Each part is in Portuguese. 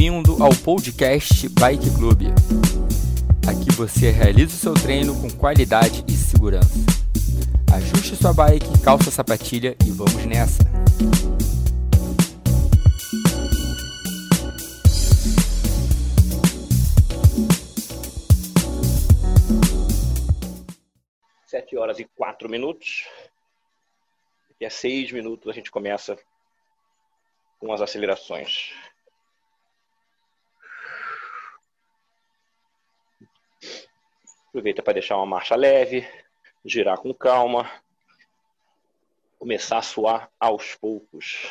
Bem-vindo ao podcast Bike Club. Aqui você realiza o seu treino com qualidade e segurança. Ajuste sua bike, calça a sapatilha e vamos nessa! Sete horas e quatro minutos. Daqui a seis minutos a gente começa com as acelerações. Aproveita para deixar uma marcha leve, girar com calma, começar a suar aos poucos.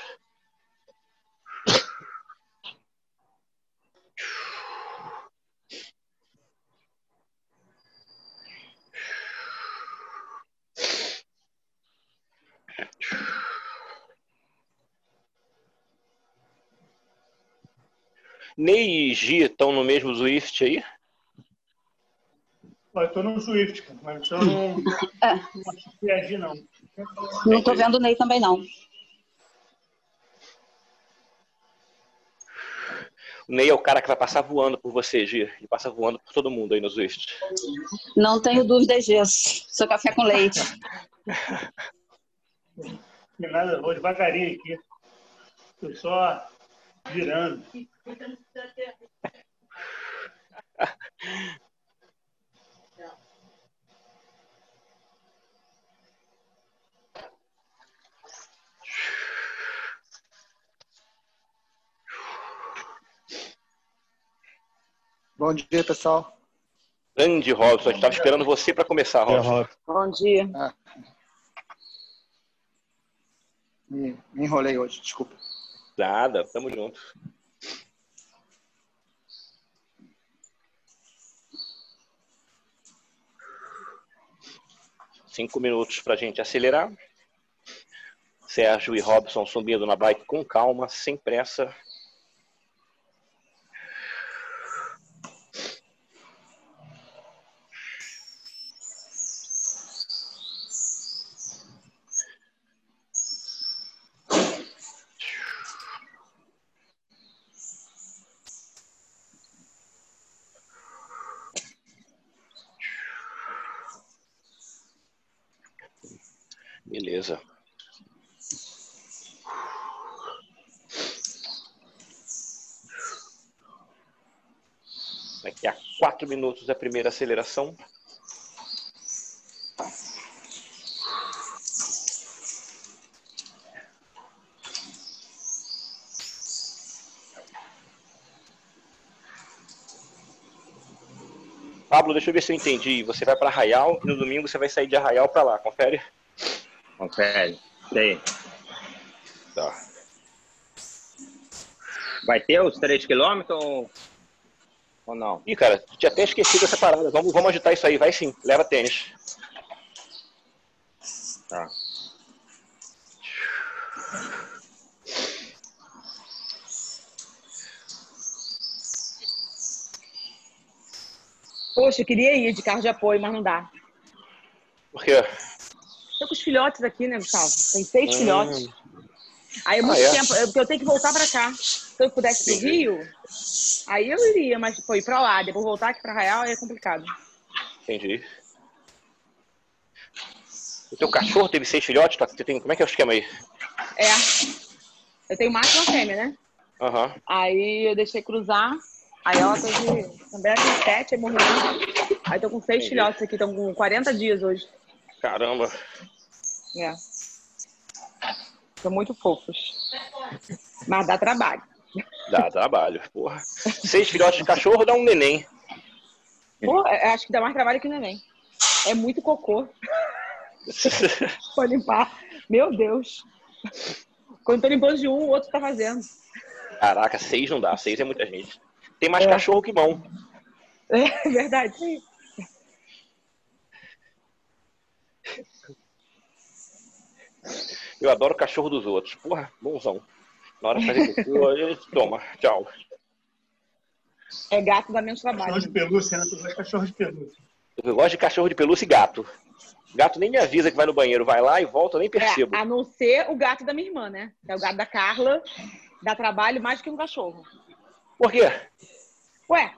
Ney e Gi estão no mesmo Swift aí? Eu tô no Swift, mas eu não É. viajei, não. Não tô vendo o Ney também, não. O Ney é o cara que vai passar voando por você, Gi. Ele passa voando por todo mundo aí no Swift. Não tenho dúvidas disso. Seu café com leite. Tem nada, vou devagarinho aqui. Tô só girando. Bom dia, pessoal. Grande Robson, a gente estava esperando você para começar, Robson. Bom dia. Ah. Me, me enrolei hoje, desculpa. Nada, tamo junto. Cinco minutos para a gente acelerar. Sérgio e Robson subindo na bike com calma, sem pressa. Beleza. Daqui a quatro minutos a primeira aceleração. Pablo, deixa eu ver se eu entendi. Você vai para Arraial e no domingo você vai sair de Arraial para lá. Confere? Confere. Tem. Tá. Vai ter os 3 km ou... ou não? Ih, cara, tinha até esquecido essa parada. Vamos, vamos agitar isso aí. Vai sim. Leva tênis. Tá. Poxa, eu queria ir de carro de apoio, mas não dá. Por quê? Tô com os filhotes aqui, né, Gustavo? Tem seis Hum. filhotes. Aí é muito Ah, é? tempo, eu- porque eu tenho que voltar pra cá. Se eu pudesse ir pro. Rio, aí eu iria, mas foi pra lá, depois voltar aqui pra Arraial é complicado. Entendi. O teu cachorro teve seis filhotes? tá? Você tem... Como é que é o esquema aí? É. Eu tenho macho e uma fêmea, né? Aham. Aí eu deixei cruzar. Aí ela teve. Também tem sete, aí morreu. Aí tô com seis Entendi. filhotes aqui, estão com 40 dias hoje. Caramba. É. São muito fofos. Mas dá trabalho. Dá trabalho, porra. Seis filhotes de cachorro dá um neném. Pô, eu acho que dá mais trabalho que o neném. É muito cocô pra limpar. Meu Deus. Quando tô limpando de um, o outro tá fazendo. Caraca, seis não dá. Seis é muita gente. Tem mais É. cachorro que mão. É verdade. Eu adoro o cachorro dos outros. Porra, bonzão. Na hora de fazer cocô, toma, tchau. É gato dá menos trabalho. Cachorro de pelúcia, né? Tu gosta de cachorro de pelúcia. Eu gosto de cachorro de pelúcia e gato. Gato nem me avisa que vai no banheiro, vai lá e volta, eu nem É, percebo. a não ser o gato da minha irmã, né? É o gato da Carla. Dá trabalho mais do que um cachorro. Por quê? Ué,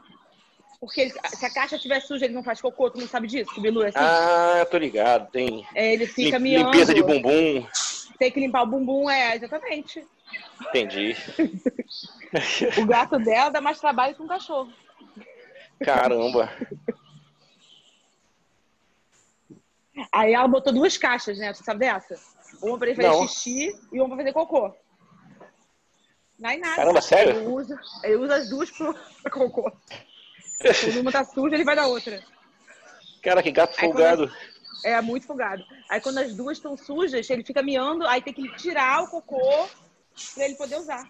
porque ele- se a caixa estiver suja, ele não faz cocô, tu não sabe disso? Que o Bilu é assim? Ah, tô ligado. Tem É, ele fica lim- miando. limpeza de bumbum. Tem que limpar o bumbum, é, exatamente. Entendi. O gato dela dá mais trabalho que um cachorro. Caramba. Aí ela botou duas caixas, né? Tu sabe dessa? Uma pra ele fazer Não. xixi e uma pra fazer cocô. Não é nada. Caramba, sério? Ele usa, ele usa as duas pro pra cocô. Quando uma tá suja, ele vai da outra. Cara, que gato folgado. É muito folgado. Aí quando as duas estão sujas, ele fica miando, aí tem que tirar o cocô pra ele poder usar.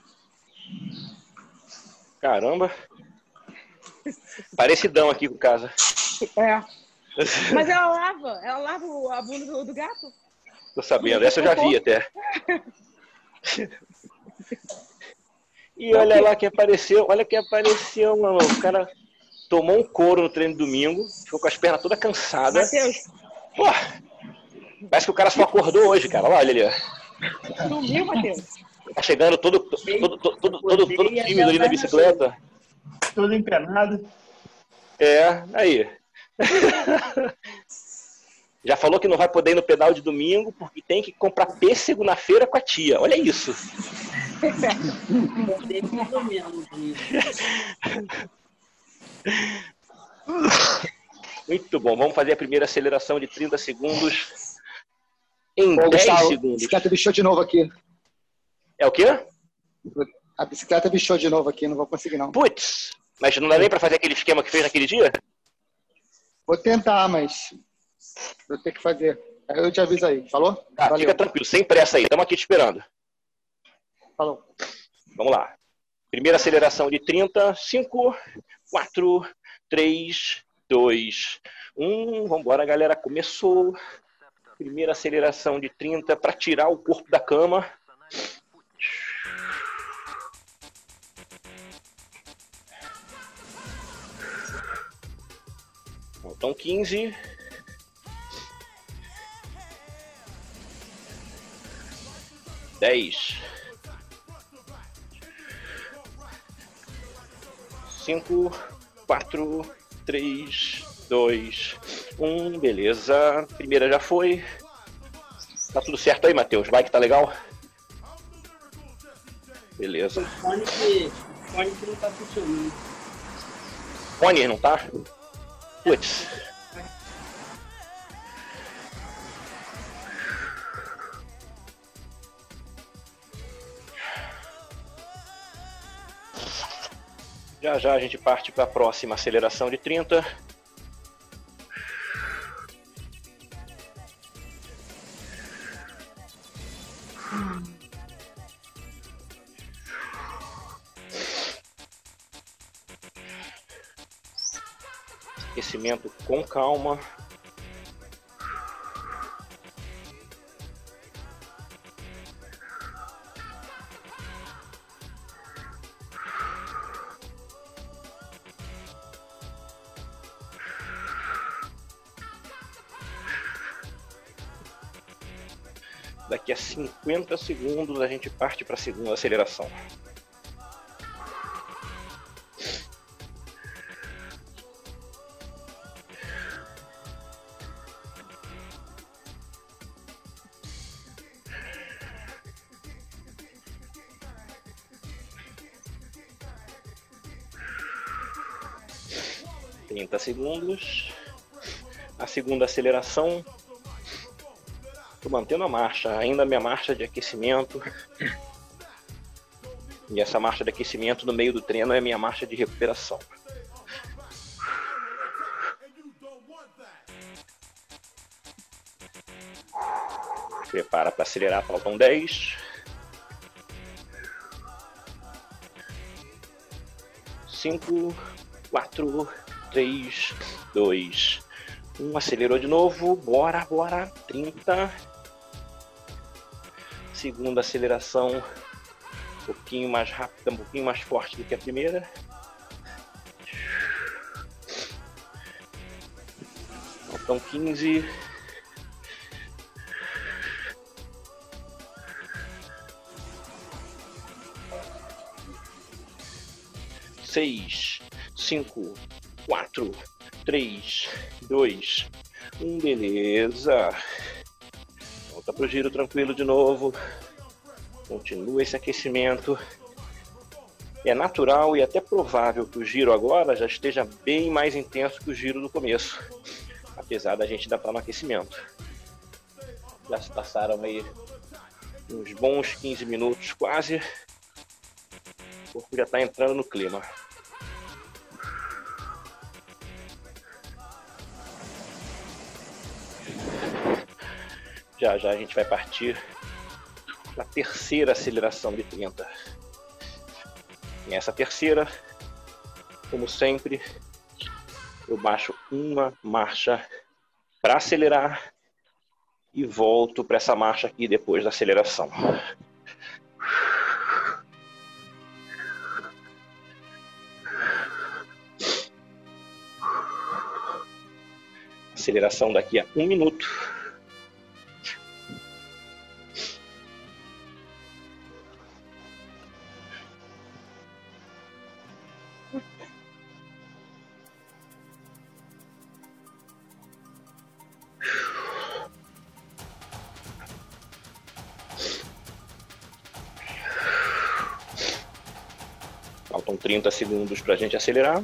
Caramba. Parecidão aqui com casa. É. Mas ela lava, ela lava a bunda do, do gato. Tô sabendo. Essa eu já vi até. E olha lá que apareceu. Olha que apareceu, mano. O cara tomou um couro no treino de domingo. Ficou com as pernas todas cansadas. Matheus, Pô, parece que o cara só acordou hoje, cara. Olha ali, ó. sumiu, Matheus. Tá chegando todo, todo, todo, todo, todo, todo tímido ali na bicicleta. Todo empenado. É, aí. Já falou que não vai poder ir no pedal de domingo porque tem que comprar pêssego na feira com a tia. Olha isso. Muito bom. Vamos fazer a primeira aceleração de 30 segundos em Ô, 10 Gustavo, segundos. bicicleta bichou de novo aqui. É o quê? A bicicleta bichou de novo aqui, não vou conseguir não. Putz, mas não dá nem pra fazer aquele esquema que fez naquele dia? Vou tentar, mas vou ter que fazer. Aí eu te aviso aí. Falou? Tá, Valeu. fica tranquilo, sem pressa aí. Estamos aqui te esperando. Falou. Vamos lá. Primeira aceleração de 30. 5, 4, 3, 2, 1. Vamos embora, galera. Começou. Primeira aceleração de 30 para tirar o corpo da cama. Faltam 15. Dez. Cinco, quatro, três, dois, um, beleza. Primeira já foi. Tá tudo certo aí, Matheus? Bike tá legal? Beleza. Fone que, fone que não tá funcionando. Fone, não tá? Putz. Já já a gente parte para a próxima aceleração de 30. Com calma. Daqui a 50 segundos a gente parte para a segunda aceleração. Trinta segundos. A segunda aceleração. Tô mantendo a marcha, ainda a minha marcha de aquecimento. E essa marcha de aquecimento no meio do treino é a minha marcha de recuperação. Prepara para acelerar, faltam 10. Cinco, quatro, três, dois, um. Acelerou de novo. Bora, bora. 30. Segunda aceleração. Um pouquinho mais rápida, um pouquinho mais forte do que a primeira. Faltam 15. seis, cinco, quatro, três, dois, um, beleza. Volta pro giro tranquilo de novo. Continua esse aquecimento. É natural e até provável que o giro agora já esteja bem mais intenso que o giro do começo, apesar da gente ainda estar no aquecimento. Já se passaram aí uns bons 15 minutos quase. O corpo já está entrando no clima. Já já a gente vai partir para a terceira aceleração de 30. Nessa terceira, como sempre, eu baixo uma marcha para acelerar e volto para essa marcha aqui depois da aceleração. Aceleração daqui a um minuto. 30 segundos para a gente acelerar.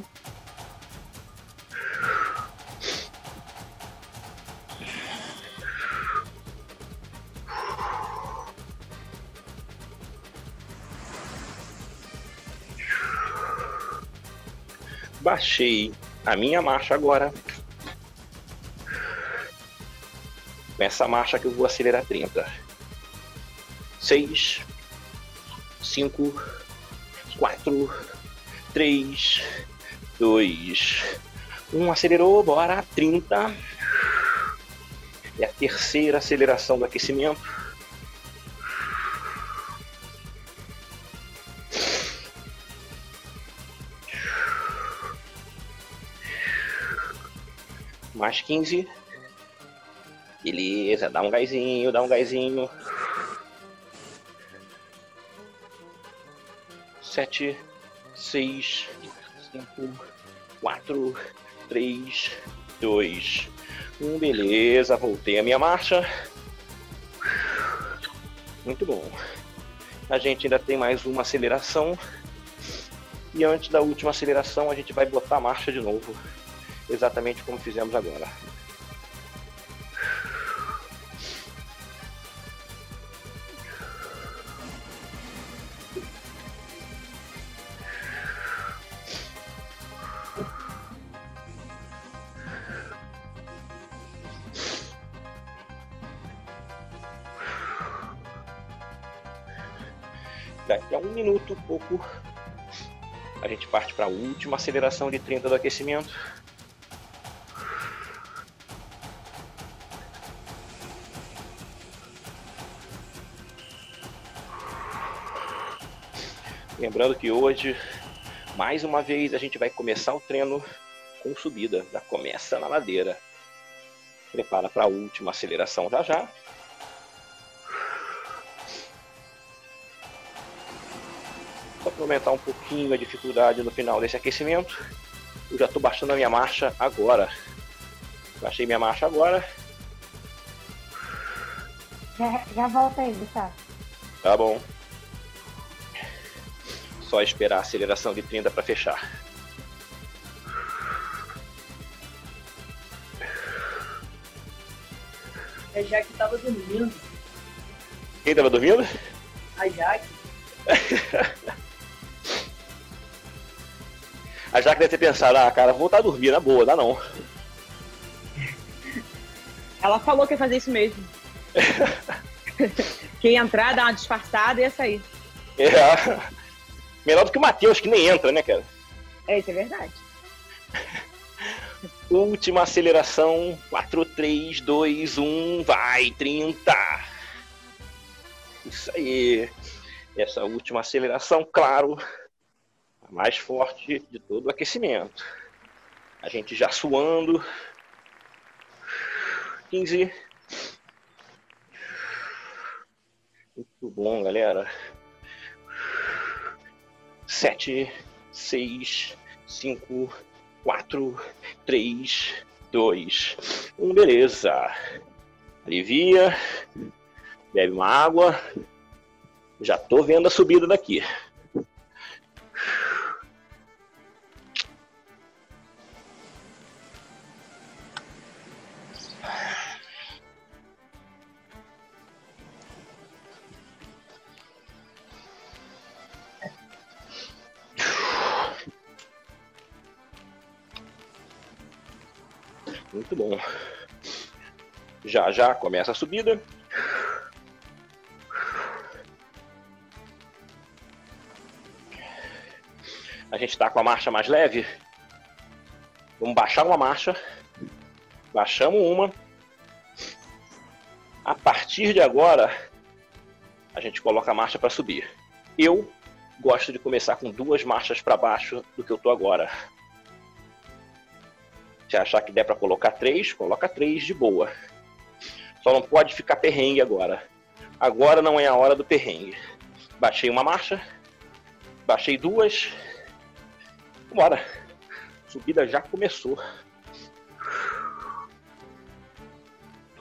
Baixei a minha marcha agora. Essa marcha que eu vou acelerar 30. 6, 5, 4, 3, 2, 1. Acelerou, bora. 30. É a terceira aceleração do aquecimento. Mais 15. Beleza, dá um gásinho, dá um gásinho. Sete, seis, cinco, quatro, três, dois, um. Beleza, voltei a minha marcha. Muito bom. A gente ainda tem mais uma aceleração. E antes da última aceleração, a gente vai botar a marcha de novo. Exatamente como fizemos agora. Última aceleração de 30 do aquecimento. Lembrando que hoje, mais uma vez, a gente vai começar o treino com subida. Já começa na ladeira. Prepara para a última aceleração já já. Aumentar um pouquinho a dificuldade no final desse aquecimento. Eu já estou baixando a minha marcha agora. Baixei minha marcha agora. Já, já volta aí, Gustavo. Tá bom. Só esperar a aceleração de 30 para fechar. A Jaque tava dormindo. Quem tava dormindo? A Jaque. A Jaque deve ter pensado, ah, cara, vou voltar a dormir, na boa, dá não. Ela falou que ia fazer isso mesmo. que ia entrar, dar uma disfarçada e ia sair. É. Melhor do que o Matheus, que nem entra, né, cara? É, isso é verdade. Última aceleração. 4, 3, 2, 1. Vai, 30. Isso aí. Essa última aceleração, claro, a mais forte de todo o aquecimento. A gente já suando. 15. Muito bom, galera. Sete, seis, cinco, quatro, três, dois, um. Beleza. Alivia. Bebe uma água. Já tô vendo a subida daqui. Muito bom. Já já começa a subida. A gente está com a marcha mais leve. Vamos baixar uma marcha. Baixamos uma. A partir de agora, a gente coloca a marcha para subir. Eu gosto de começar com duas marchas para baixo do que eu tô agora. Se achar que der para colocar três, coloca três de boa. Só não pode ficar perrengue agora. Agora não é a hora do perrengue. Baixei uma marcha, baixei duas. Bora. Subida já começou.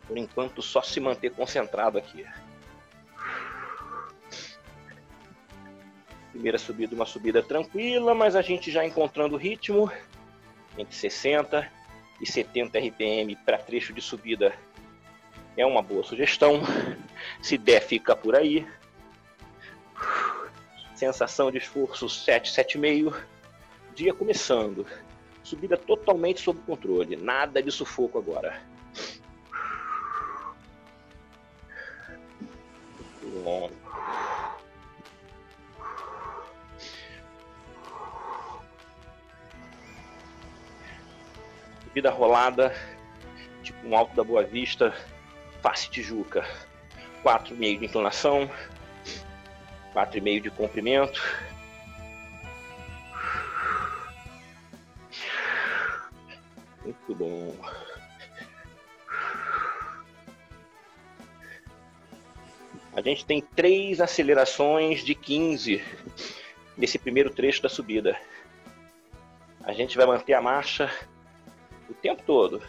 Por enquanto, só se manter concentrado aqui. Primeira subida, uma subida tranquila, mas a gente já encontrando o ritmo entre 60 e 70 RPM para trecho de subida é uma boa sugestão. Se der, fica por aí. Sensação de esforço 7, 7,5. Dia começando. Subida totalmente sob controle. Nada de sufoco agora. Bom. Subida rolada, tipo um alto da Boa Vista, face Tijuca. 4,5 de inclinação, 4,5 de comprimento. Muito bom. A gente tem três acelerações de 15 nesse primeiro trecho da subida. A gente vai manter a marcha o tempo todo.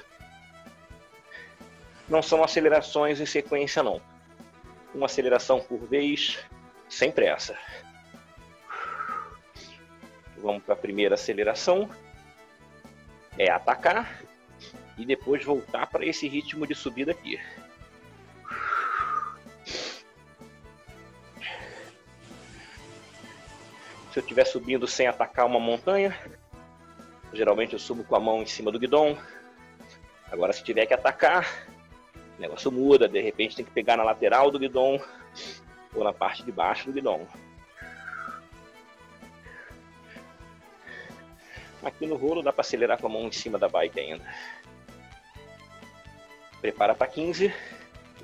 Não são acelerações em sequência, não. Uma aceleração por vez, sem pressa. Vamos para a primeira aceleração. É atacar e depois voltar para esse ritmo de subida aqui. Se eu estiver subindo sem atacar uma montanha, geralmente eu subo com a mão em cima do guidão. Agora, se tiver que atacar, o negócio muda. De repente, tem que pegar na lateral do guidão ou na parte de baixo do guidão. Aqui no rolo dá para acelerar com a mão em cima da bike ainda. Prepara para 15.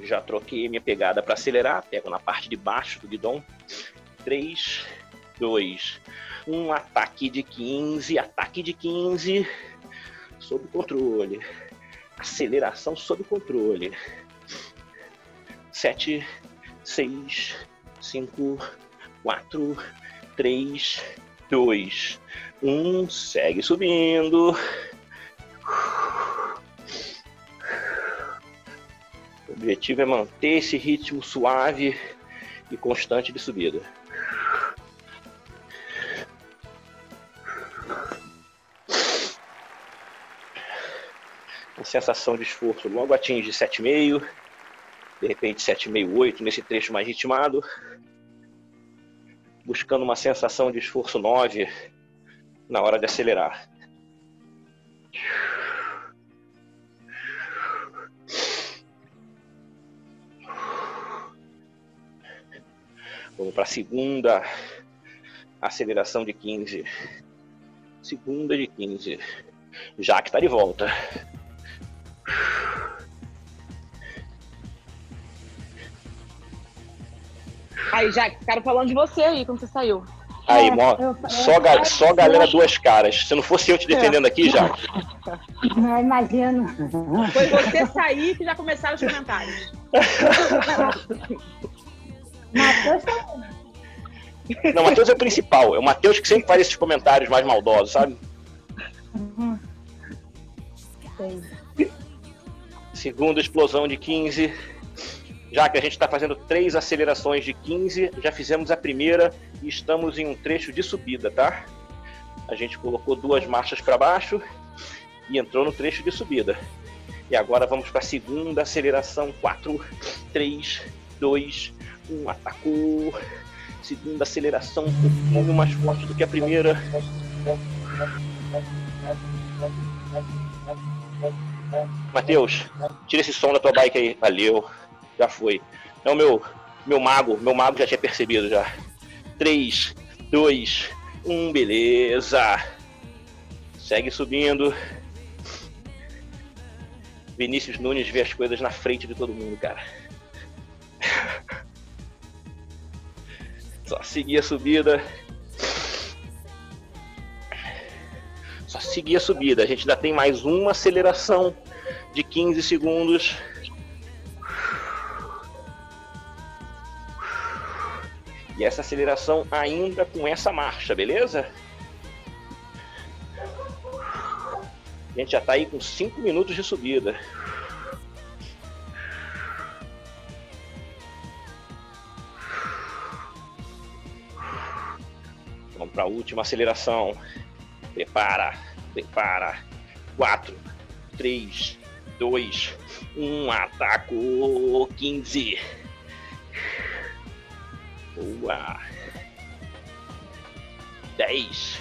Já troquei minha pegada para acelerar. Pego na parte de baixo do guidão. 3, 2, 1. Ataque de 15. Ataque de 15. Sob controle. Aceleração sob controle. 7, 6, 5, 4, 3, 2, 1. Segue subindo. O objetivo é manter esse ritmo suave e constante de subida. Sensação de esforço logo atinge 7,5, de repente 7,5, 8 nesse trecho mais ritmado. Buscando uma sensação de esforço 9 na hora de acelerar. Vamos para a segunda aceleração de 15. Segunda de 15. Já que está de volta. Aí, já ficaram falando de você aí quando você saiu. Aí, É, mó, eu- só, ga- só galera duas caras. Se não fosse eu te defendendo aqui, já. Não imagino. Foi você sair que já começaram os comentários. Matheus tá- Não, o Matheus é o principal. É o Matheus que sempre faz esses comentários mais maldosos, sabe? Sei. Segunda explosão de 15. Já que a gente está fazendo três acelerações de 15, já fizemos a primeira e estamos em um trecho de subida, tá? A gente colocou duas marchas para baixo e entrou no trecho de subida. E agora vamos para a segunda aceleração. 4, 3, 2, 1. Atacou. Segunda aceleração, um pouquinho mais forte do que a primeira. Matheus, tira esse som da tua bike aí. Valeu. Já foi. É o meu, meu mago. Meu mago já tinha percebido já. 3, 2, 1. Beleza. Segue subindo. Vinícius Nunes vê as coisas na frente de todo mundo, cara. Só seguir a subida. Seguir a subida. A gente ainda tem mais uma aceleração de 15 segundos. E essa aceleração ainda com essa marcha, beleza? A gente já tá aí com 5 minutos de subida. Vamos para a última aceleração. Prepara, prepara. 4, 3, 2, 1. Ataco 15. Boa. 10.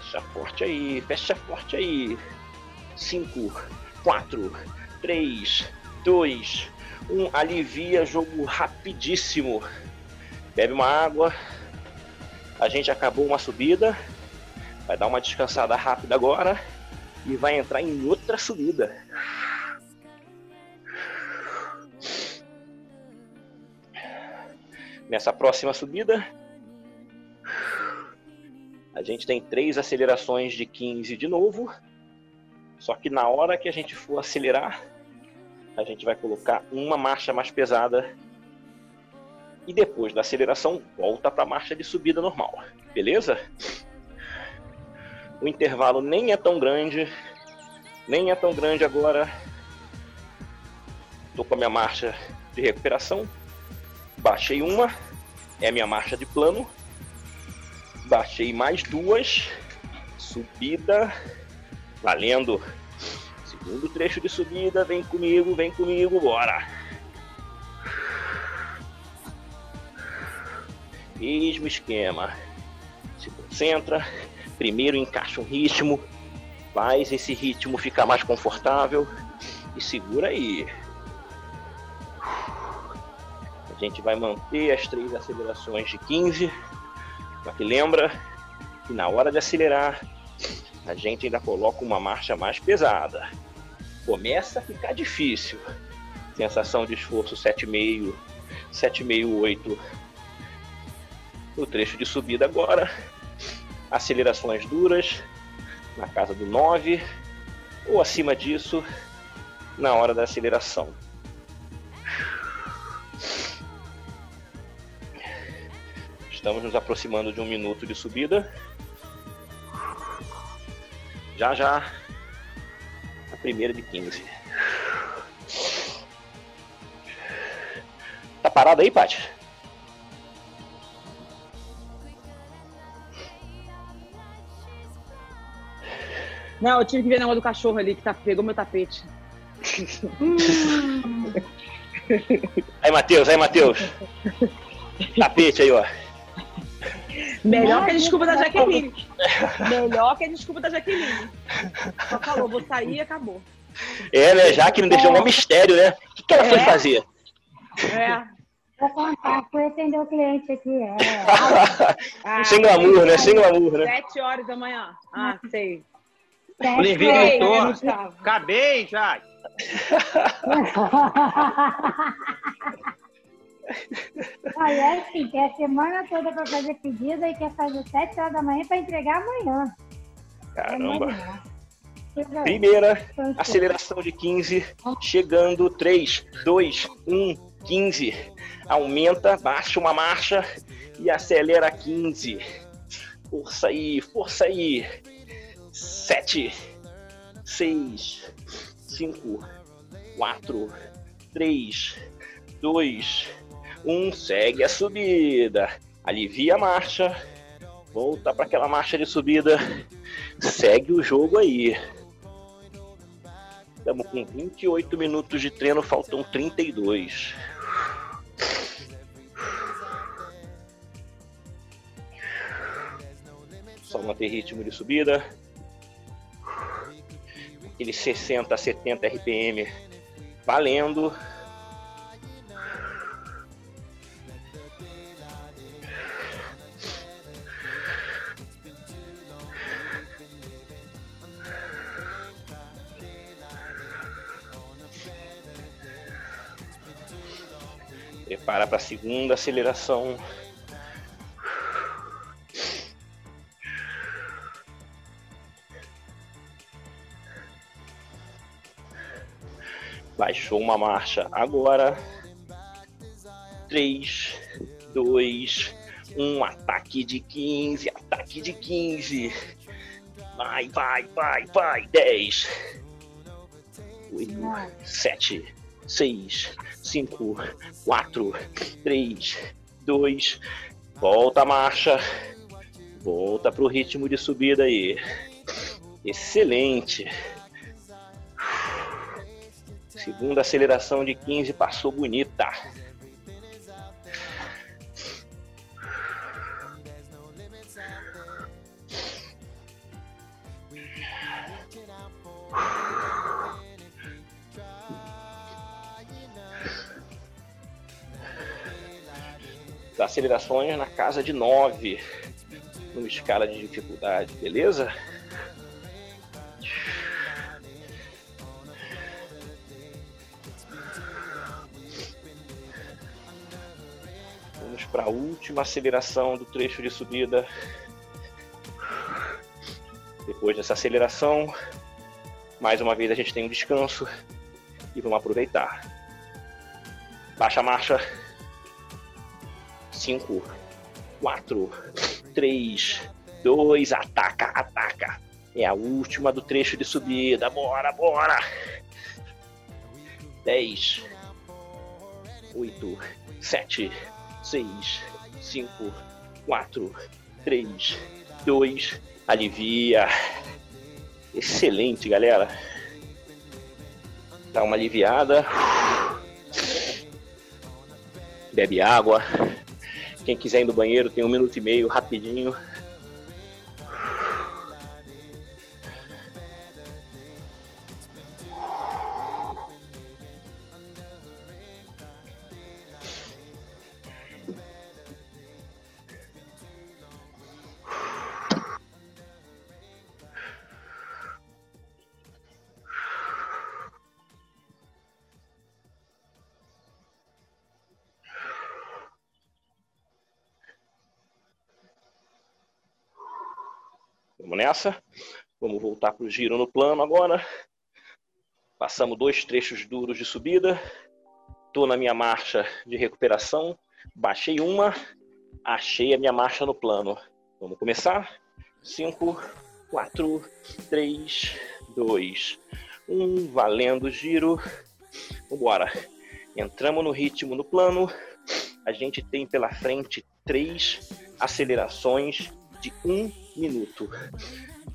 Fecha forte aí, fecha forte aí. 5, 4, 3, 2, 1. Alivia jogo rapidíssimo. Bebe uma água. A gente acabou uma subida. Vai dar uma descansada rápida agora. E vai entrar em outra subida. Nessa próxima subida, a gente tem três acelerações de 15 de novo. Só que na hora que a gente for acelerar, a gente vai colocar uma marcha mais pesada. E depois da aceleração, volta para a marcha de subida normal. Beleza? O intervalo nem é tão grande. Nem é tão grande agora. Estou com a minha marcha de recuperação. Baixei uma. É a minha marcha de plano. Baixei mais duas. Subida. Valendo. Segundo trecho de subida. Vem comigo, vem comigo, bora. Mesmo esquema. Se concentra. Primeiro encaixa um ritmo. Faz esse ritmo ficar mais confortável. E segura aí. A gente vai manter as três acelerações de 15. Só que lembra que na hora de acelerar, a gente ainda coloca uma marcha mais pesada. Começa a ficar difícil. Sensação de esforço 7,5, 7,5, 8. No trecho de subida agora, acelerações duras, na casa do 9, ou acima disso, na hora da aceleração. Estamos nos aproximando de um minuto de subida. Já já, a primeira de 15. Tá parado aí, Paty? Não, eu tive que ver na mão do cachorro ali que tá, pegou meu tapete. Aí, Matheus, aí, Matheus. Tapete aí, ó. Melhor que a desculpa da Jaqueline. Melhor que a desculpa da Jaqueline. Só falou, vou sair e acabou. É, né? Já que não deixou um mistério, né? O que, que ela foi É. fazer? É. Vou contar, fui atender o cliente aqui. É. Ah, Sem glamour, né? Sem glamour, né? Sete horas da manhã. Ah, sei. Olivia horas, gritou. Acabei, já. Olha, é assim, tem a semana toda para fazer pedido e quer fazer 7 horas da manhã para entregar amanhã. É Caramba. Coisa- Primeira coisa- aceleração de 15, chegando 3, 2, 1, 15. Aumenta, baixa uma marcha e acelera 15. Força aí, força aí. 7, 6, 5, 4, 3, 2, 1. Segue a subida. Alivia a marcha. Volta para aquela marcha de subida. Segue o jogo aí. Estamos com 28 minutos de treino, faltam 32. Só manter ritmo de subida. Aquele 60, 70 RPM valendo. Prepara para a segunda aceleração. Baixou uma marcha agora. 3, 2, 1. Ataque de 15. Ataque de 15. Vai, vai, vai, vai. 10, 8, 7, 6, 5, 4, 3, 2. Volta a marcha. Volta para o ritmo de subida aí. Excelente. Segunda aceleração de 15 passou bonita. Acelerações na casa de 9 numa escala de dificuldade, beleza? Para a última aceleração do trecho de subida. Depois dessa aceleração, mais uma vez a gente tem um descanso e vamos aproveitar. Baixa a marcha. 5, 4, 3, 2, ataca, ataca. É a última do trecho de subida. Bora, bora. 10, 8, 7, 6, 5, 4, 3, 2, alivia. Excelente, galera. Dá uma aliviada. Bebe água. Quem quiser ir no banheiro, tem um minuto e meio, rapidinho. Vamos nessa. Vamos voltar para o giro no plano agora. Passamos dois trechos duros de subida. Estou na minha marcha de recuperação. Baixei uma. Achei a minha marcha no plano. Vamos começar? 5, 4, 3, 2, 1. Valendo o giro. Vambora. Entramos no ritmo no plano. A gente tem pela frente três acelerações de um minuto.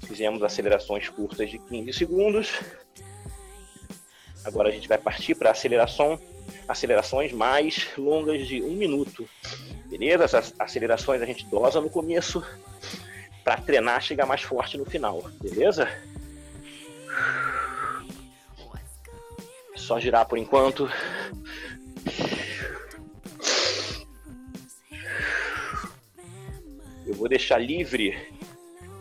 Fizemos acelerações curtas de 15 segundos. Agora a gente vai partir para aceleração, acelerações mais longas de um minuto. Beleza? Essas acelerações a gente dosa no começo para treinar chegar mais forte no final. Beleza? Só girar por enquanto. Eu vou deixar livre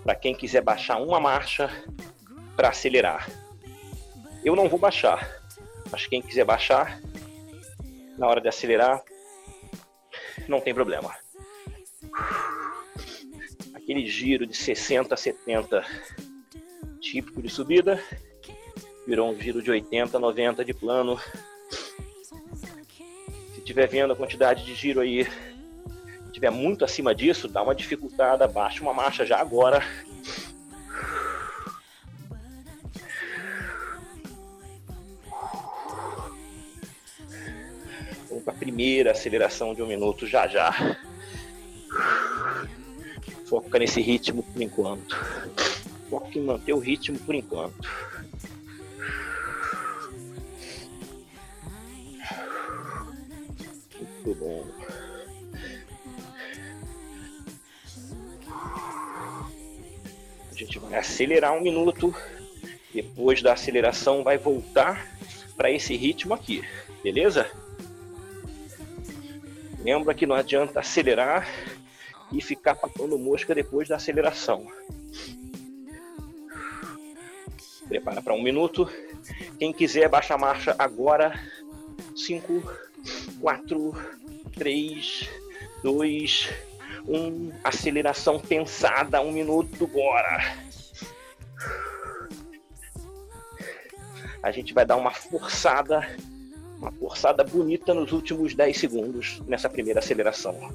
para quem quiser baixar uma marcha para acelerar. Eu não vou baixar, mas quem quiser baixar na hora de acelerar, não tem problema. Aquele giro de 60 a 70 típico de subida virou um giro de 80 a 90 de plano. Se estiver vendo a quantidade de giro aí estiver muito acima disso, dá uma dificultada, baixa uma marcha já agora. Vamos para a primeira aceleração de um minuto já já. Foca nesse ritmo por enquanto. Foca em manter o ritmo por enquanto. Muito bom. Gente vai acelerar um minuto. Depois da aceleração, vai voltar para esse ritmo aqui, beleza? Lembra que não adianta acelerar e ficar papando mosca depois da aceleração. Prepara para um minuto. Quem quiser, baixa a marcha agora. 5, 4, 3, 2, 1. Aceleração pensada. Um minuto, bora. A gente vai dar uma forçada uma forçada bonita nos últimos 10 segundos nessa primeira aceleração.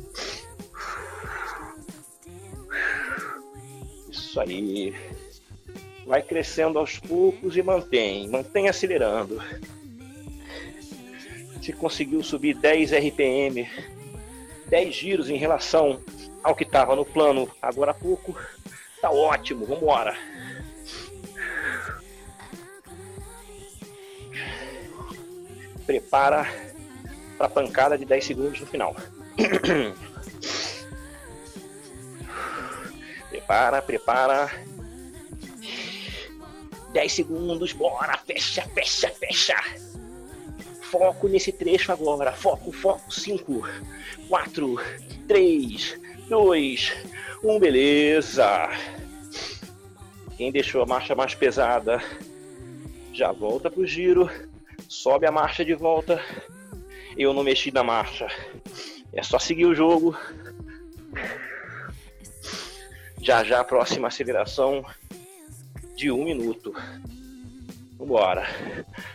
Isso aí. Vai crescendo aos poucos e mantém. Mantém acelerando. Se conseguiu subir 10 RPM, 10 giros em relação ao que estava no plano agora há pouco, tá ótimo. Vamos embora. prepara para pancada de 10 segundos no final. prepara, prepara. 10 segundos, bora, fecha, fecha, fecha. Foco nesse trecho agora. Foco, foco. 5, 4, 3, 2, 1, beleza. Quem deixou a marcha mais pesada já volta pro giro sobe a marcha de volta. Eu não mexi na marcha. É só seguir o jogo. Já já a próxima aceleração de um minuto. Vambora.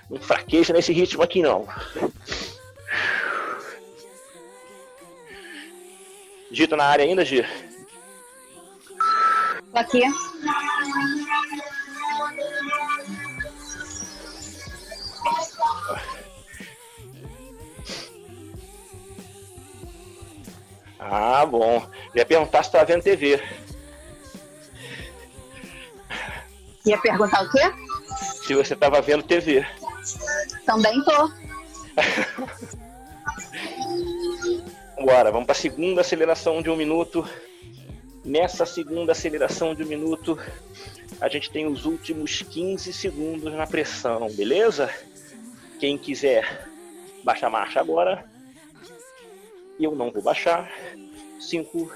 Não fraqueja nesse ritmo aqui não. Gito na área ainda, Gi? Tô aqui. Ah, bom. Ia perguntar se tá vendo TV. Ia perguntar o quê? Se você tava vendo TV. Também tô. Bora, vamos para a segunda aceleração de um minuto. Nessa segunda aceleração de um minuto, a gente tem os últimos 15 segundos na pressão, beleza? Quem quiser baixar a marcha agora, eu não vou baixar. 5,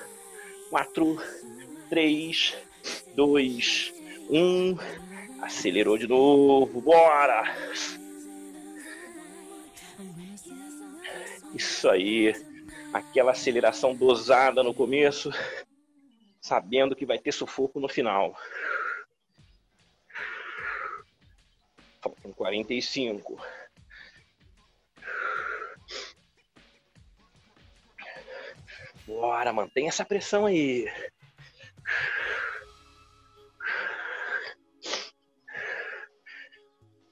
4, 3, 2, 1. Acelerou de novo, bora! Isso aí, aquela aceleração dosada no começo, sabendo que vai ter sufoco no final. Faltam 45. Bora, mantém essa pressão aí.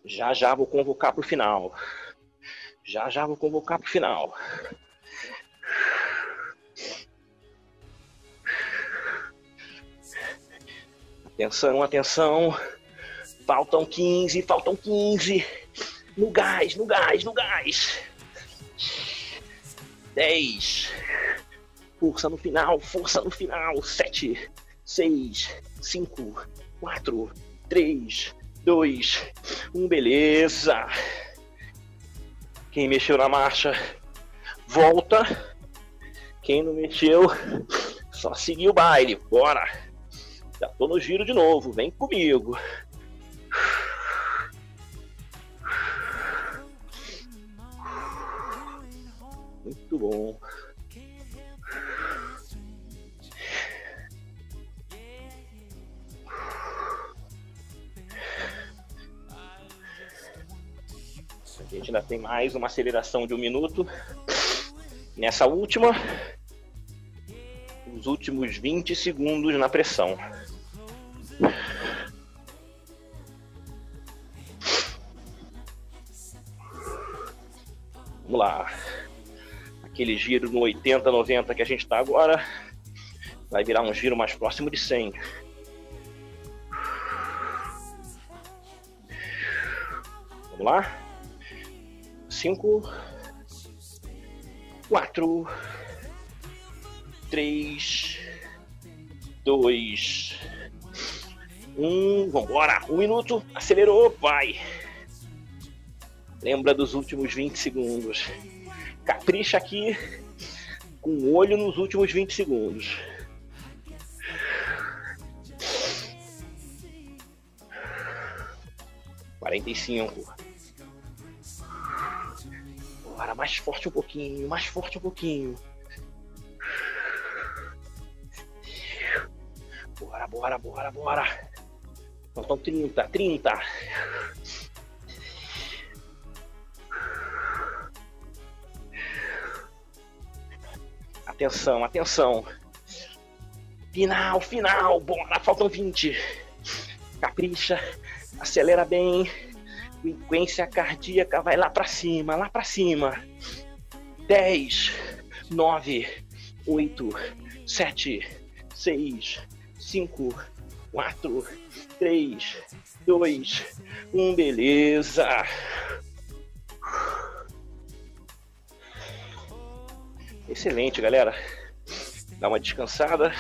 Já já vou convocar para o final. Já já vou convocar para o final. Atenção, atenção. Faltam 15, faltam 15. No gás, no gás, no gás. 10 força no final, força no final. 7, 6, 5, 4, 3, 2, 1, beleza. Quem mexeu na marcha, volta. Quem não mexeu, só seguir o baile. Bora. Já tô no giro de novo, vem comigo. Muito bom. A gente ainda tem mais uma aceleração de um minuto. Nessa última, os últimos 20 segundos na pressão. Vamos lá. Aquele giro no 80, 90 que a gente está agora vai virar um giro mais próximo de 100. Vamos lá? 5, 4, 3, 2, 1. Vambora! Um minuto. Acelerou, pai. Lembra dos últimos 20 segundos. Capricha aqui com o olho nos últimos 20 segundos. Quarenta e cinco. Bora, mais forte um pouquinho, mais forte um pouquinho. Bora, bora, bora, bora. Faltam 30, 30. Atenção, atenção. Final, final. Bora, faltam 20. Capricha, acelera bem. Frequência cardíaca vai lá para cima, lá para cima. 10, 9, 8, 7, 6, 5, 4, 3, 2, 1, beleza. Excelente, galera. Dá uma descansada.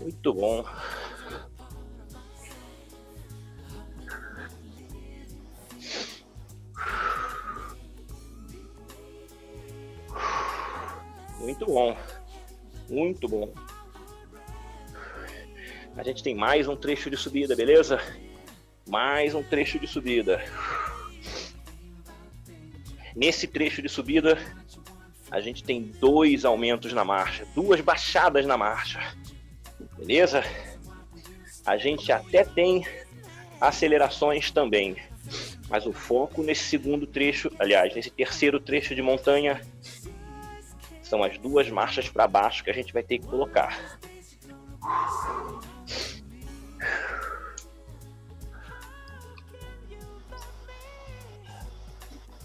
Muito bom. Muito bom. Muito bom. A gente tem mais um trecho de subida, beleza? Mais um trecho de subida. Nesse trecho de subida, a gente tem dois aumentos na marcha, duas baixadas na marcha. Beleza? A gente até tem acelerações também. Mas o foco nesse segundo trecho, aliás, nesse terceiro trecho de montanha, são as duas marchas para baixo que a gente vai ter que colocar.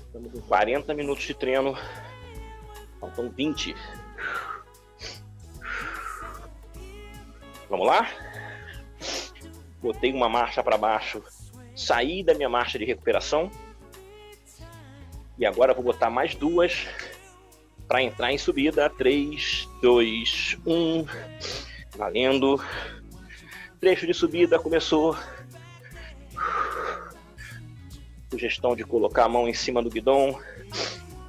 Estamos com 40 minutos de treino. Faltam 20. Vamos lá? Botei uma marcha para baixo, saí da minha marcha de recuperação. E agora vou botar mais duas para entrar em subida. 3, 2, 1. Valendo. Trecho de subida começou sugestão de colocar a mão em cima do guidão,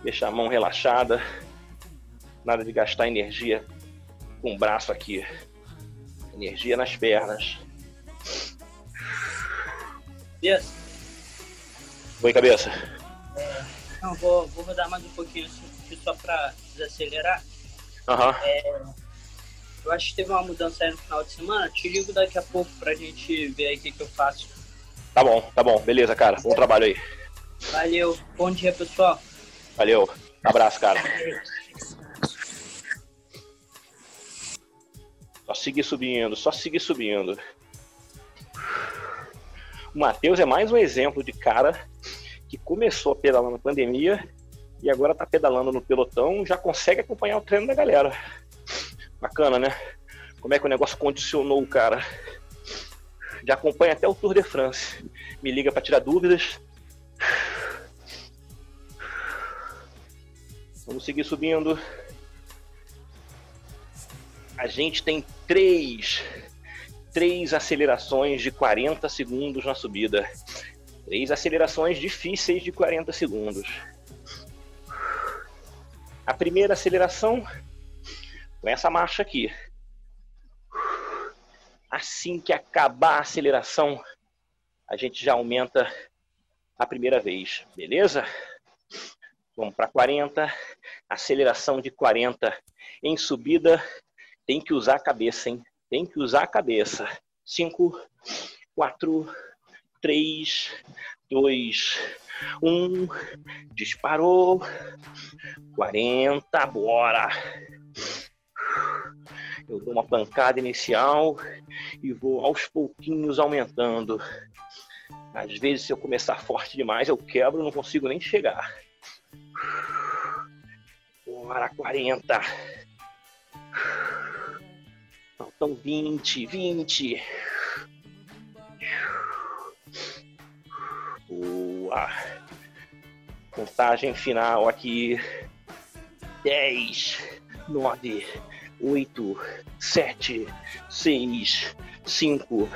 deixar a mão relaxada, nada de gastar energia com o braço aqui, energia nas pernas. Cabeça? Oi, cabeça. É, não, vou, vou rodar mais um pouquinho assim, só para desacelerar. Uhum. É, eu acho que teve uma mudança aí no final de semana. Te ligo daqui a pouco pra gente ver aí o que, que eu faço. Tá bom, tá bom. Beleza, cara. Bom trabalho aí. Valeu. Bom dia, pessoal. Valeu. Abraço, cara. Só seguir subindo, só seguir subindo. O Matheus é mais um exemplo de cara que começou a pedalar na pandemia e agora tá pedalando no pelotão, já consegue acompanhar o treino da galera. Bacana, né? Como é que o negócio condicionou o cara? Já acompanha até o Tour de France. Me liga para tirar dúvidas. Vamos seguir subindo. A gente tem três, três acelerações de 40 segundos na subida. Três acelerações difíceis de 40 segundos. A primeira aceleração com essa marcha aqui. Assim que acabar a aceleração, a gente já aumenta a primeira vez, beleza? Vamos para 40, aceleração de 40 em subida, tem que usar a cabeça, hein? Tem que usar a cabeça. 5, 4, 3, dois, um. Disparou. 40, bora. Eu dou uma pancada inicial e vou aos pouquinhos aumentando. Às vezes, se eu começar forte demais, eu quebro, não consigo nem chegar. Bora, 40. Faltam 20, 20. Boa. Contagem final aqui. 10, 9, 8, 7, 6, 5,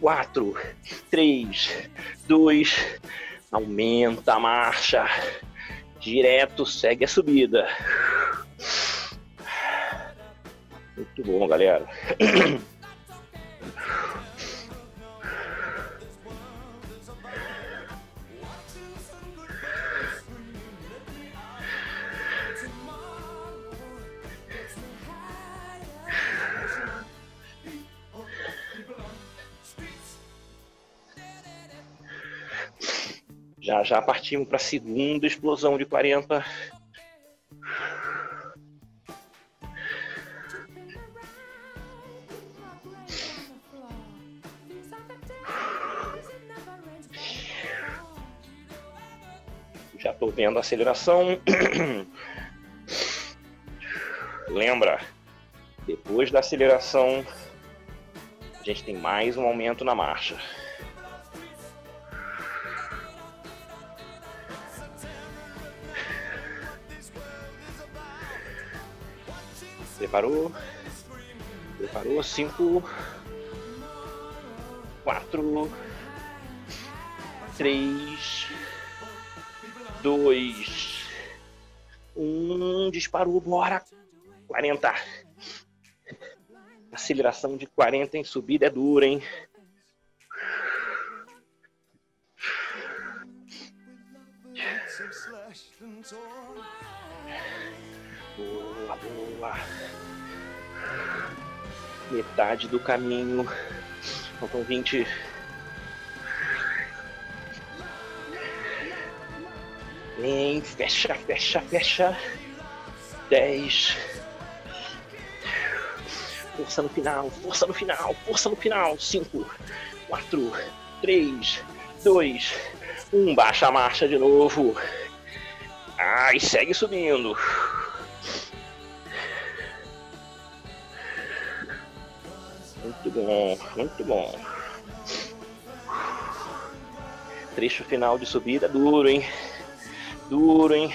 4, 3, 2. Aumenta a marcha. Direto, segue a subida. Muito bom, galera. Já já partimos para a segunda explosão de 40. Já estou vendo a aceleração. Lembra, depois da aceleração, a gente tem mais um aumento na marcha. Preparou. Preparou. Cinco. Quatro. Três. Dois. Um. Disparou. Bora. 40. Aceleração de 40 em subida é dura, hein? Boa, boa. Metade do caminho. Faltam 20. Vem, fecha, fecha, fecha. 10. Força no final, força no final, força no final. 5, 4, 3, 2, 1. Baixa a marcha de novo. Ai, segue subindo. Muito bom, muito bom. Trecho final de subida duro, hein? Duro, hein?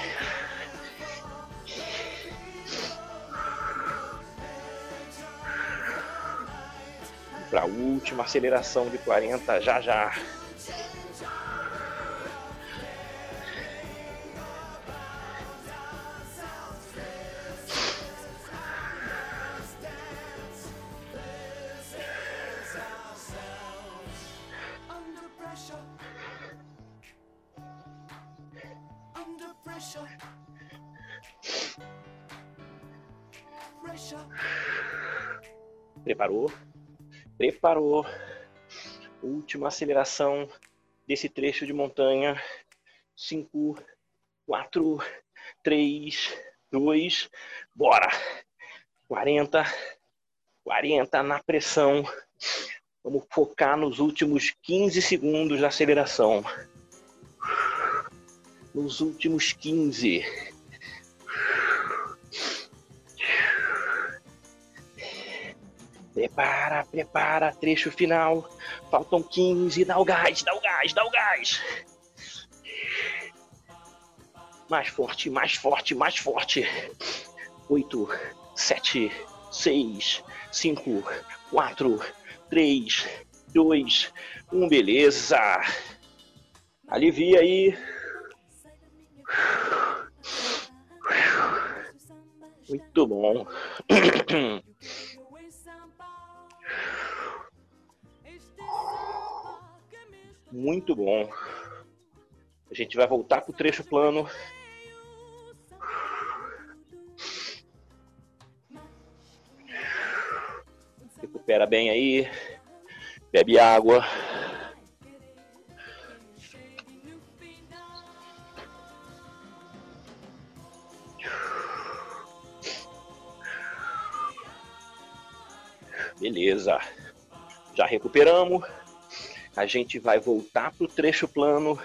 Para a última aceleração de 40 já já. Preparou? Preparou. Última aceleração desse trecho de montanha. 5, 4, 3, 2, bora! 40, 40 na pressão. Vamos focar nos últimos 15 segundos da aceleração. Nos últimos 15. Prepara, prepara, trecho final. Faltam 15, dá o gás, dá o gás, dá o gás. Mais forte, mais forte, mais forte. 8, 7, 6, 5, 4, 3, 2, 1, beleza. Alivia aí. Muito bom. Muito bom. A gente vai voltar para o trecho plano. Recupera bem aí. Bebe água. Beleza. Já recuperamos. A gente vai voltar para o trecho plano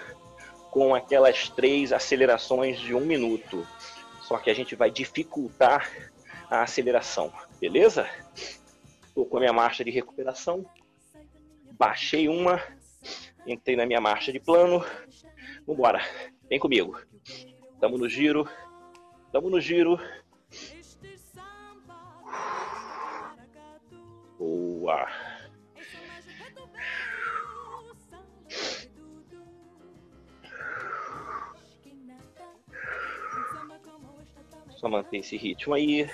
com aquelas três acelerações de um minuto. Só que a gente vai dificultar a aceleração, beleza? Estou com a minha marcha de recuperação. Baixei uma, entrei na minha marcha de plano. Vambora, vem comigo. Estamos no giro, estamos no giro. Boa. Só manter esse ritmo aí.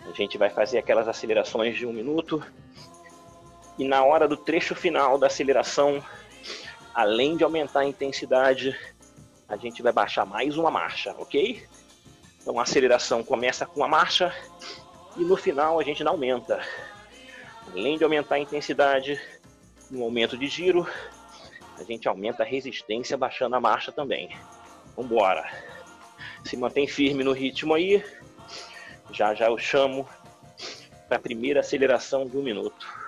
A gente vai fazer aquelas acelerações de um minuto. E na hora do trecho final da aceleração, além de aumentar a intensidade, a gente vai baixar mais uma marcha, ok? Então a aceleração começa com a marcha e no final a gente não aumenta. Além de aumentar a intensidade, no aumento de giro, a gente aumenta a resistência baixando a marcha também. Vambora. Se mantém firme no ritmo aí. Já já eu chamo para a primeira aceleração de um minuto.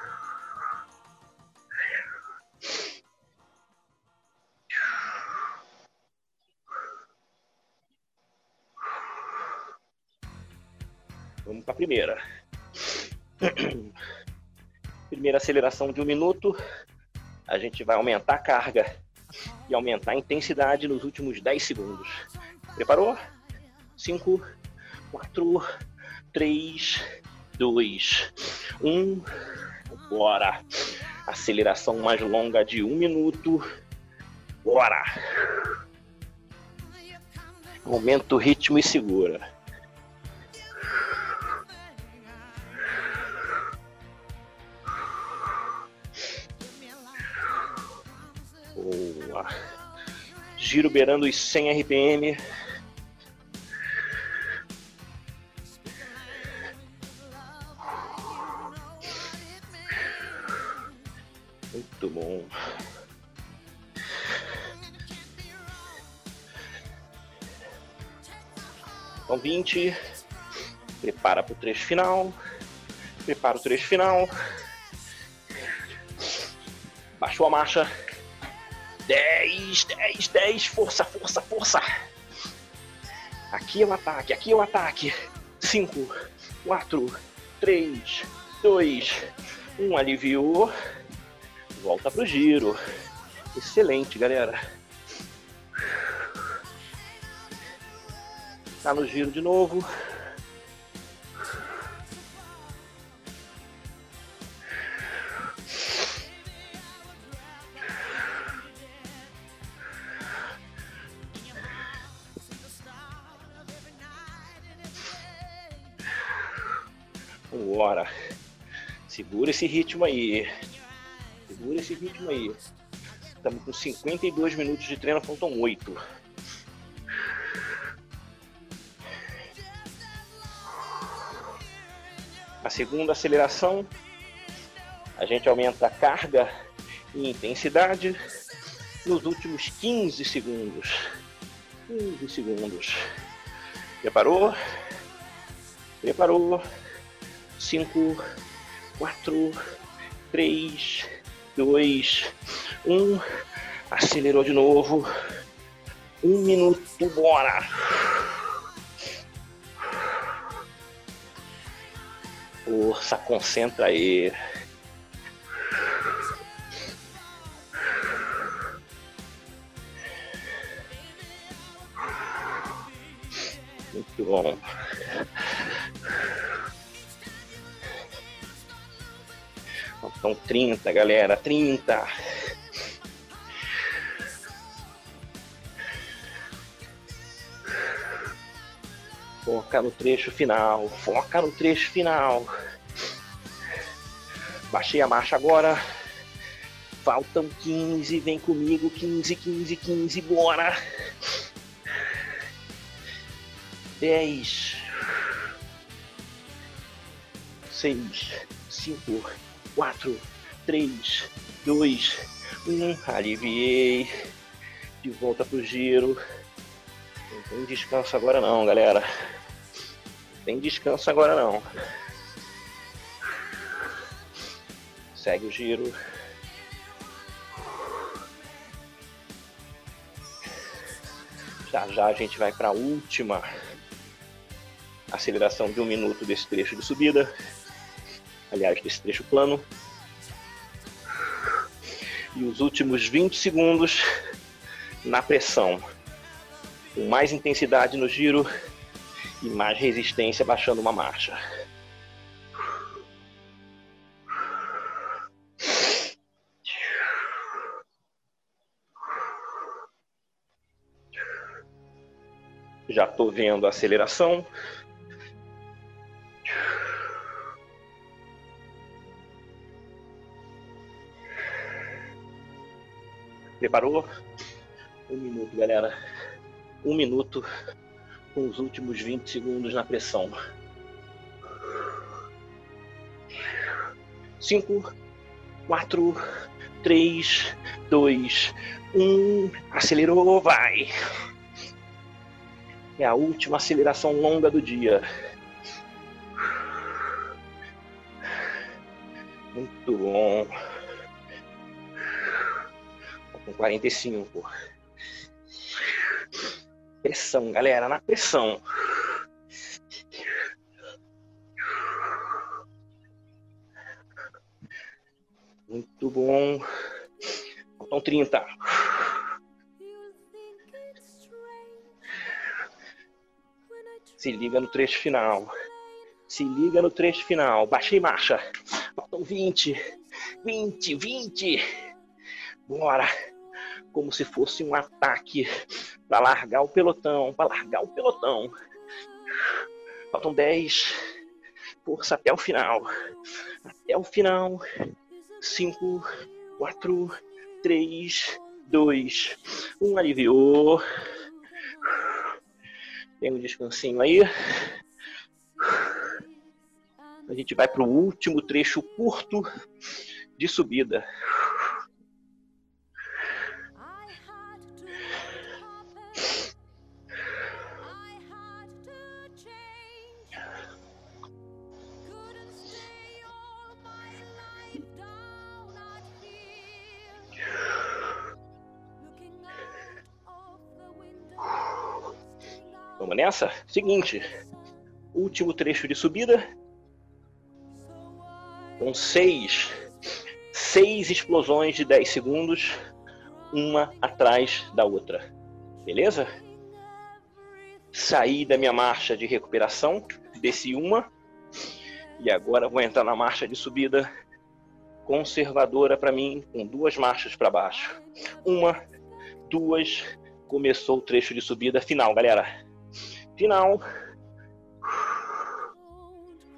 Vamos para a primeira. Primeira aceleração de um minuto. A gente vai aumentar a carga e aumentar a intensidade nos últimos 10 segundos. Preparou? 5, 4, 3, 2, 1. Bora! Aceleração mais longa de um minuto. Bora! Aumenta o ritmo e segura. Boa. Giro beirando os 100 RPM. Muito bom. Então 20. Prepara para o trecho final. Prepara o trecho final. Baixou a marcha. 10, 10, 10. Força, força, força. Aqui é o ataque, aqui é o ataque. 5, 4, 3, 2, 1. Aliviou. Volta pro giro. Excelente, galera. Tá no giro de novo. Segura esse ritmo aí. Segura esse ritmo aí. Estamos com 52 minutos de treino, faltam 8. A segunda aceleração, a gente aumenta a carga e intensidade nos últimos 15 segundos. 15 segundos. Preparou? Preparou? 5, 4, 3, 2, 1. Acelerou de novo. Um minuto, bora! Força, concentra aí. Muito bom. Então 30, galera, 30. Foca no trecho final, foca no trecho final. Baixei a marcha agora. Faltam 15, vem comigo, 15, 15, 15, bora. 10, 6, 5, 4, 3, 2, 1. Aliviei. De volta pro giro. Não tem descanso agora não, galera. Tem descanso agora não. Segue o giro. Já já a gente vai para a última aceleração de um minuto desse trecho de subida. Aliás, desse trecho plano. E os últimos 20 segundos na pressão. Com mais intensidade no giro e mais resistência baixando uma marcha. Já estou vendo a aceleração. Preparou? Um minuto, galera. Um minuto com os últimos 20 segundos na pressão. 5, 4, 3, 2, 1. Acelerou, vai! É a última aceleração longa do dia. 45. Pressão, galera, na pressão. Muito bom. Faltam 30. Se liga no trecho final. Se liga no trecho final. Baixei marcha. Faltam 20. 20, 20. Bora. Como se fosse um ataque para largar o pelotão, para largar o pelotão. Faltam 10. Força até o final. Até o final. 5, 4, 3, 2, 1. Aliviou. Tem um descansinho aí. A gente vai para o último trecho curto de subida. Vamos nessa? Seguinte, último trecho de subida. Com seis, seis explosões de 10 segundos, uma atrás da outra. Beleza? Saí da minha marcha de recuperação, desci uma, e agora vou entrar na marcha de subida conservadora para mim, com duas marchas para baixo. Uma, duas, começou o trecho de subida final, galera final.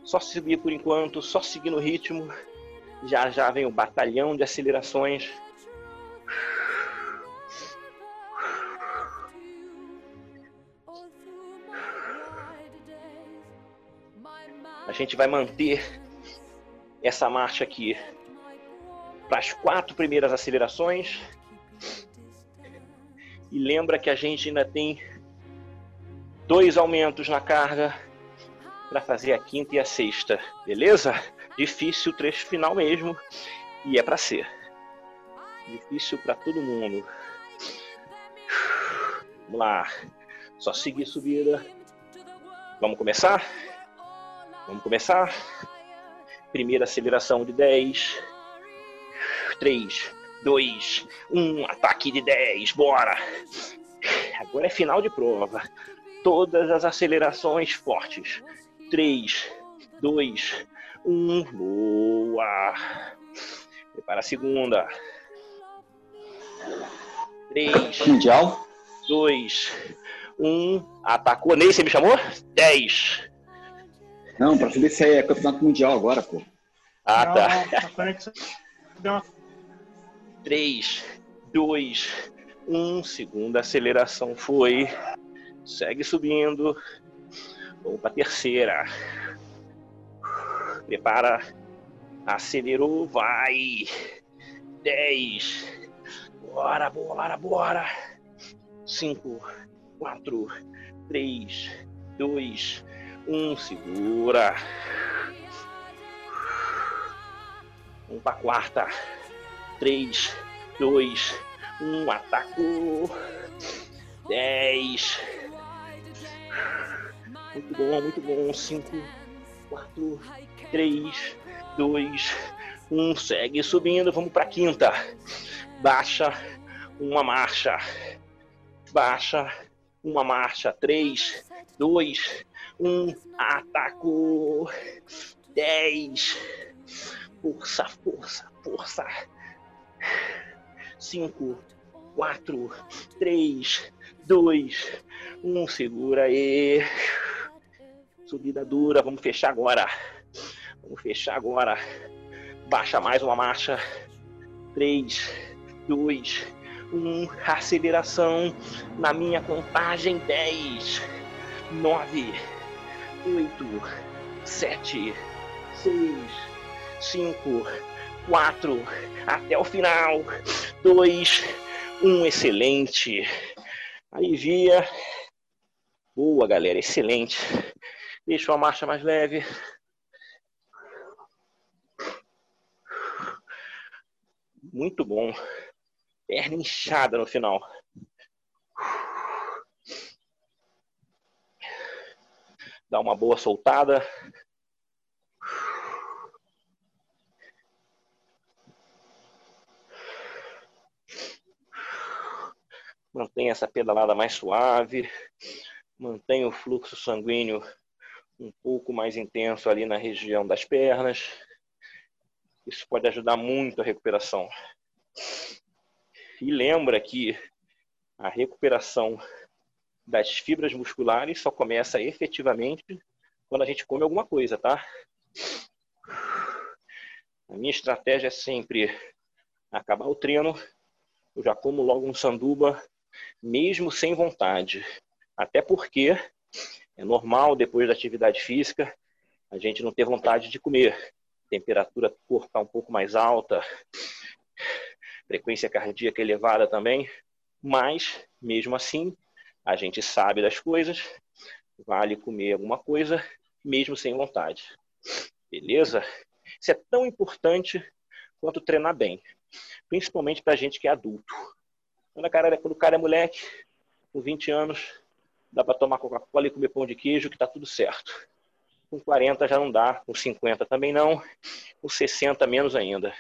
Só seguir por enquanto, só seguir no ritmo. Já já vem o batalhão de acelerações. A gente vai manter essa marcha aqui para as quatro primeiras acelerações. E lembra que a gente ainda tem dois aumentos na carga para fazer a quinta e a sexta, beleza? Difícil o trecho final mesmo e é para ser. Difícil para todo mundo. Vamos lá. Só seguir subida. Vamos começar? Vamos começar? Primeira aceleração de 10. 3, 2, 1. Ataque de 10. Bora! Agora é final de prova todas as acelerações fortes. 3, 2, 1. Boa! Prepara a segunda. 3. Mundial. 2, 1. Atacou. Ney, você me chamou? 10. Não, pra saber se é campeonato mundial agora, pô. Ah, tá. Não, 3, 2, 1. Segunda aceleração foi. Segue subindo. Vamos para a terceira. Prepara. Acelerou, vai. 10. Bora, bora, bora. 5, 4, 3, 2, Um, segura. Um para quarta. Três, dois, um, ataco. Dez. Muito bom, muito bom. Cinco, quatro, três, dois, um. Segue subindo. Vamos para quinta. Baixa uma marcha. Baixa uma marcha. Três, dois, um. Ataco. Dez. Força, força, força. Cinco, quatro, três, dois, um. Segura aí. Subida dura. Vamos fechar agora. Vamos fechar agora. Baixa mais uma marcha. Três, dois, um. Aceleração na minha contagem. Dez, nove, oito, sete, seis, cinco, quatro. Até o final. Dois, um. Excelente. Alivia. Boa, galera. Excelente. Deixa a marcha mais leve. Muito bom. Perna inchada no final. Dá uma boa soltada. Mantenha essa pedalada mais suave. Mantenha o fluxo sanguíneo um pouco mais intenso ali na região das pernas. Isso pode ajudar muito a recuperação. E lembra que a recuperação das fibras musculares só começa efetivamente quando a gente come alguma coisa, tá? A minha estratégia é sempre acabar o treino, eu já como logo um sanduba, mesmo sem vontade. Até porque é normal, depois da atividade física, a gente não ter vontade de comer. Temperatura do corpo está um pouco mais alta, frequência cardíaca elevada também, mas, mesmo assim, a gente sabe das coisas, vale comer alguma coisa, mesmo sem vontade. Beleza? Isso é tão importante quanto treinar bem, principalmente para gente que é adulto. Quando, cara, quando o cara é moleque, com 20 anos, dá para tomar Coca-Cola e comer pão de queijo, que está tudo certo. Com 40 já não dá, com 50 também não, com 60 menos ainda.